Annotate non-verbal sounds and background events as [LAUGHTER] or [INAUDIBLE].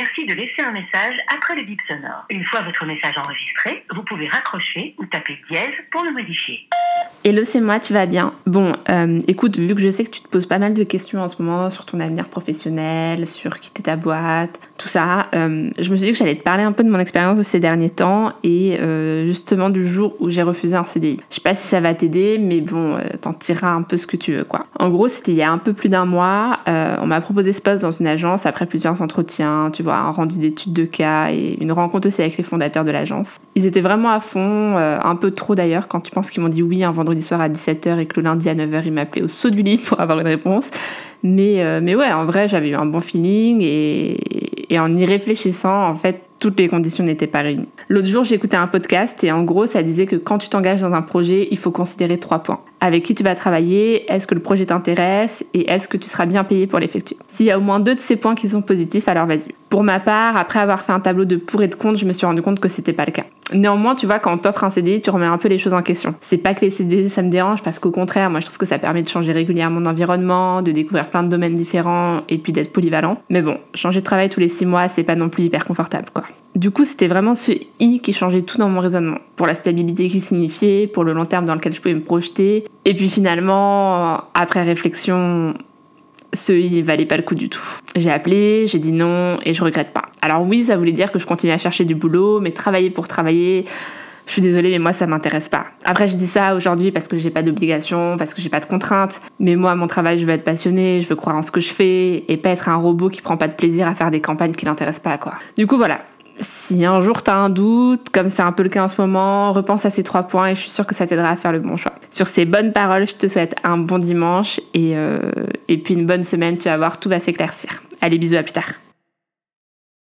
suffit de laisser un message après le bip sonore. Une fois votre message enregistré, vous pouvez raccrocher ou taper dièse pour le modifier. Hello, c'est moi, tu vas bien? Bon, euh, écoute, vu que je sais que tu te poses pas mal de questions en ce moment sur ton avenir professionnel, sur quitter ta boîte, tout ça, euh, je me suis dit que j'allais te parler un peu de mon expérience de ces derniers temps et euh, justement du jour où j'ai refusé un CDI. Je sais pas si ça va t'aider, mais bon, t'en tireras un peu ce que tu veux, quoi. En gros, c'était il y a un peu plus d'un mois, on m'a proposé ce poste dans une agence après plusieurs entretiens, tu vois, un rendu d'études de cas et une rencontre aussi avec les fondateurs de l'agence. Ils étaient vraiment à fond, un peu trop d'ailleurs, quand tu penses qu'ils m'ont dit oui un vendredi soir à 17h et que le lundi à 9h, il m'appelait au saut du lit [LAUGHS] pour avoir une réponse. Mais, euh, mais ouais, en vrai, j'avais eu un bon feeling et, et en y réfléchissant, en fait, toutes les conditions n'étaient pas réunies. L'autre jour, écouté un podcast et en gros, ça disait que quand tu t'engages dans un projet, il faut considérer trois points. Avec qui tu vas travailler, est-ce que le projet t'intéresse et est-ce que tu seras bien payé pour l'effectuer. S'il y a au moins deux de ces points qui sont positifs, alors vas-y. Pour ma part, après avoir fait un tableau de pour et de contre, je me suis rendu compte que c'était pas le cas. Néanmoins, tu vois, quand on t'offre un CDI, tu remets un peu les choses en question. C'est pas que les CDI, ça me dérange parce qu'au contraire, moi je trouve que ça permet de changer régulièrement d'environnement, de découvrir plein de domaines différents et puis d'être polyvalent. Mais bon, changer de travail tous les six mois, c'est pas non plus hyper confortable quoi. Du coup, c'était vraiment ce i qui changeait tout dans mon raisonnement. Pour la stabilité qu'il signifiait, pour le long terme dans lequel je pouvais me projeter. Et puis finalement, après réflexion, ce i valait pas le coup du tout. J'ai appelé, j'ai dit non et je regrette pas. Alors oui, ça voulait dire que je continuais à chercher du boulot, mais travailler pour travailler, je suis désolée, mais moi ça m'intéresse pas. Après, je dis ça aujourd'hui parce que j'ai pas d'obligation, parce que j'ai pas de contraintes. Mais moi, mon travail, je veux être passionnée, je veux croire en ce que je fais et pas être un robot qui prend pas de plaisir à faire des campagnes qui l'intéressent pas, quoi. Du coup, voilà si un jour tu as un doute, comme c'est un peu le cas en ce moment, repense à ces trois points et je suis sûre que ça t'aidera à faire le bon choix. Sur ces bonnes paroles, je te souhaite un bon dimanche et, euh, et puis une bonne semaine. Tu vas voir, tout va s'éclaircir. Allez, bisous, à plus tard.